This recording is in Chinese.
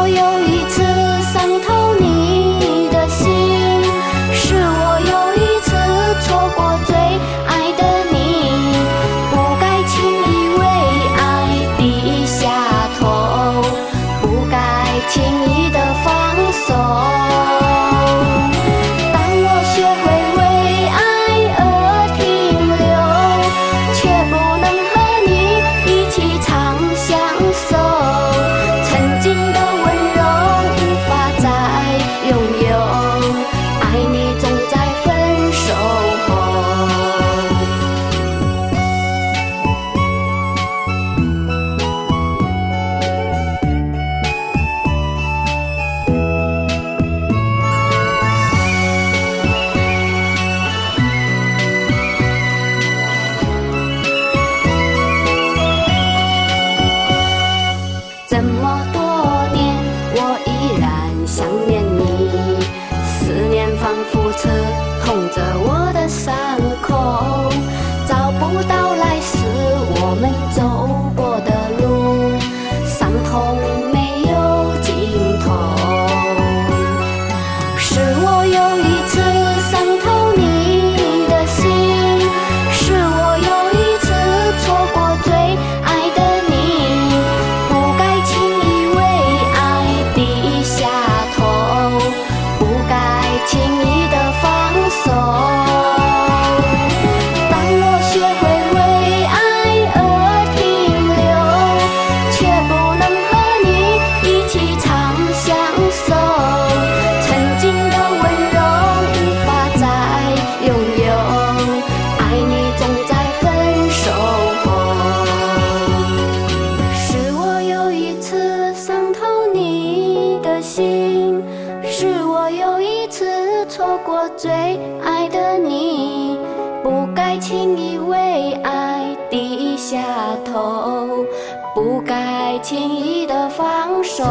我又一次伤透你的心是我又一次错过最爱的你。不该轻易为爱低下头不该轻易的放手缝着我的伤口找不到来时我们走。错过最爱的你，不该轻易为爱低下头，不该轻易的放手。